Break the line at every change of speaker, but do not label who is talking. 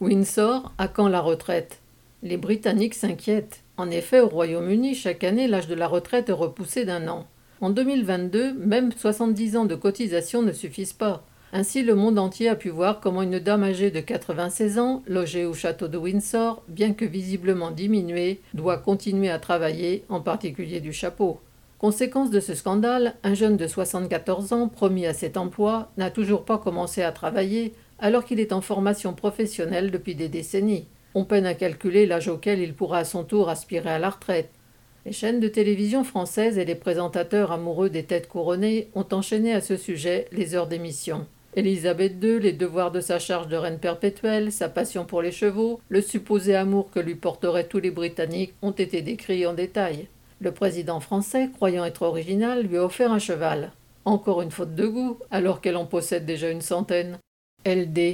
Windsor, à quand la retraite? Les Britanniques s'inquiètent. En effet, au Royaume-Uni, chaque année, l'âge de la retraite est repoussé d'un an. En 2022, même 70 ans de cotisation ne suffisent pas. Ainsi, le monde entier a pu voir comment une dame âgée de 96 ans, logée au château de Windsor, bien que visiblement diminuée, doit continuer à travailler, en particulier du chapeau. Conséquence de ce scandale, un jeune de 74 ans, promis à cet emploi, n'a toujours pas commencé à travailler alors qu'il est en formation professionnelle depuis des décennies. On peine à calculer l'âge auquel il pourra à son tour aspirer à la retraite. Les chaînes de télévision françaises et les présentateurs amoureux des têtes couronnées ont enchaîné à ce sujet les heures d'émission. Élisabeth II, les devoirs de sa charge de reine perpétuelle, sa passion pour les chevaux, le supposé amour que lui porteraient tous les Britanniques ont été décrits en détail. Le président français, croyant être original, lui a offert un cheval. Encore une faute de goût, alors qu'elle en possède déjà une centaine. LD